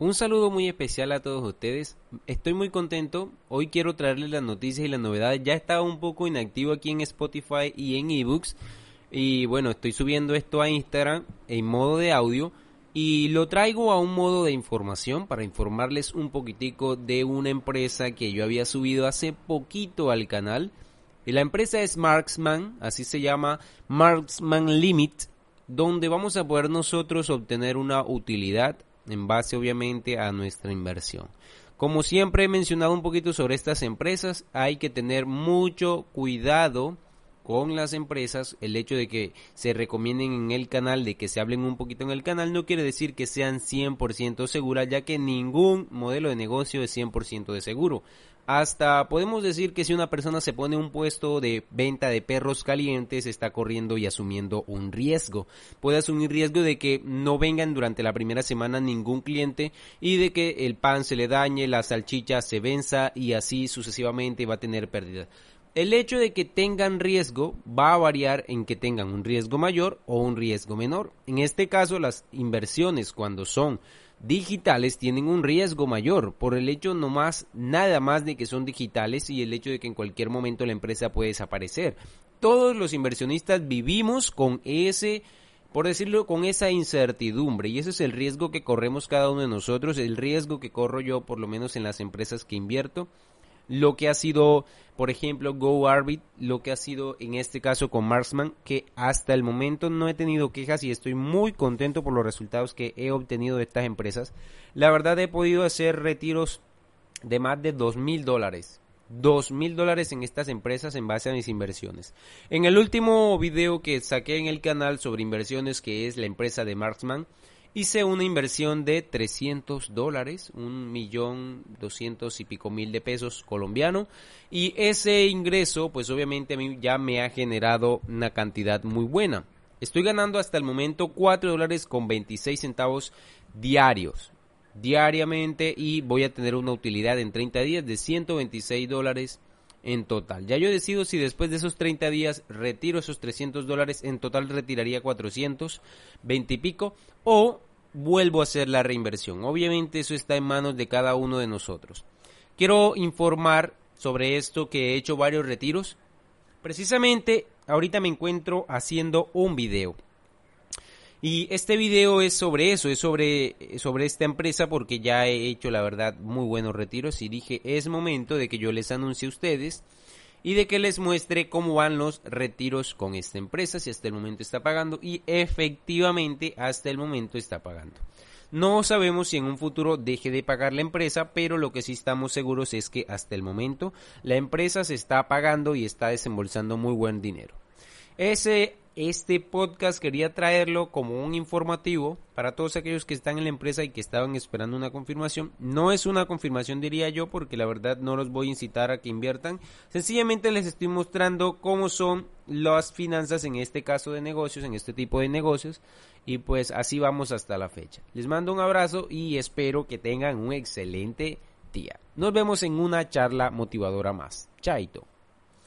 Un saludo muy especial a todos ustedes. Estoy muy contento. Hoy quiero traerles las noticias y las novedades. Ya estaba un poco inactivo aquí en Spotify y en eBooks. Y bueno, estoy subiendo esto a Instagram en modo de audio. Y lo traigo a un modo de información para informarles un poquitico de una empresa que yo había subido hace poquito al canal. Y la empresa es Marksman, así se llama Marksman Limit, donde vamos a poder nosotros obtener una utilidad en base obviamente a nuestra inversión. Como siempre he mencionado un poquito sobre estas empresas, hay que tener mucho cuidado con las empresas, el hecho de que se recomienden en el canal, de que se hablen un poquito en el canal, no quiere decir que sean 100% seguras, ya que ningún modelo de negocio es 100% de seguro. Hasta podemos decir que si una persona se pone un puesto de venta de perros calientes, está corriendo y asumiendo un riesgo. Puede asumir riesgo de que no vengan durante la primera semana ningún cliente y de que el pan se le dañe, la salchicha se venza y así sucesivamente va a tener pérdidas. El hecho de que tengan riesgo va a variar en que tengan un riesgo mayor o un riesgo menor. En este caso, las inversiones cuando son digitales tienen un riesgo mayor por el hecho no más nada más de que son digitales y el hecho de que en cualquier momento la empresa puede desaparecer. Todos los inversionistas vivimos con ese por decirlo con esa incertidumbre y ese es el riesgo que corremos cada uno de nosotros, el riesgo que corro yo por lo menos en las empresas que invierto lo que ha sido, por ejemplo, GoArbit, lo que ha sido en este caso con Marksman, que hasta el momento no he tenido quejas y estoy muy contento por los resultados que he obtenido de estas empresas. La verdad he podido hacer retiros de más de dos mil dólares. Dos mil dólares en estas empresas en base a mis inversiones. En el último video que saqué en el canal sobre inversiones, que es la empresa de Marksman, hice una inversión de 300 dólares, un millón doscientos y pico mil de pesos colombiano y ese ingreso pues obviamente a mí ya me ha generado una cantidad muy buena. Estoy ganando hasta el momento 4 dólares con 26 centavos diarios, diariamente y voy a tener una utilidad en 30 días de 126 dólares en total. Ya yo decido si después de esos 30 días retiro esos 300 dólares, en total retiraría 420 y pico, o vuelvo a hacer la reinversión. Obviamente eso está en manos de cada uno de nosotros. Quiero informar sobre esto que he hecho varios retiros. Precisamente ahorita me encuentro haciendo un video. Y este video es sobre eso, es sobre, sobre esta empresa porque ya he hecho la verdad muy buenos retiros y dije es momento de que yo les anuncie a ustedes y de que les muestre cómo van los retiros con esta empresa, si hasta el momento está pagando y efectivamente hasta el momento está pagando. No sabemos si en un futuro deje de pagar la empresa, pero lo que sí estamos seguros es que hasta el momento la empresa se está pagando y está desembolsando muy buen dinero. Ese este podcast quería traerlo como un informativo para todos aquellos que están en la empresa y que estaban esperando una confirmación. No es una confirmación diría yo porque la verdad no los voy a incitar a que inviertan. Sencillamente les estoy mostrando cómo son las finanzas en este caso de negocios, en este tipo de negocios. Y pues así vamos hasta la fecha. Les mando un abrazo y espero que tengan un excelente día. Nos vemos en una charla motivadora más. Chaito.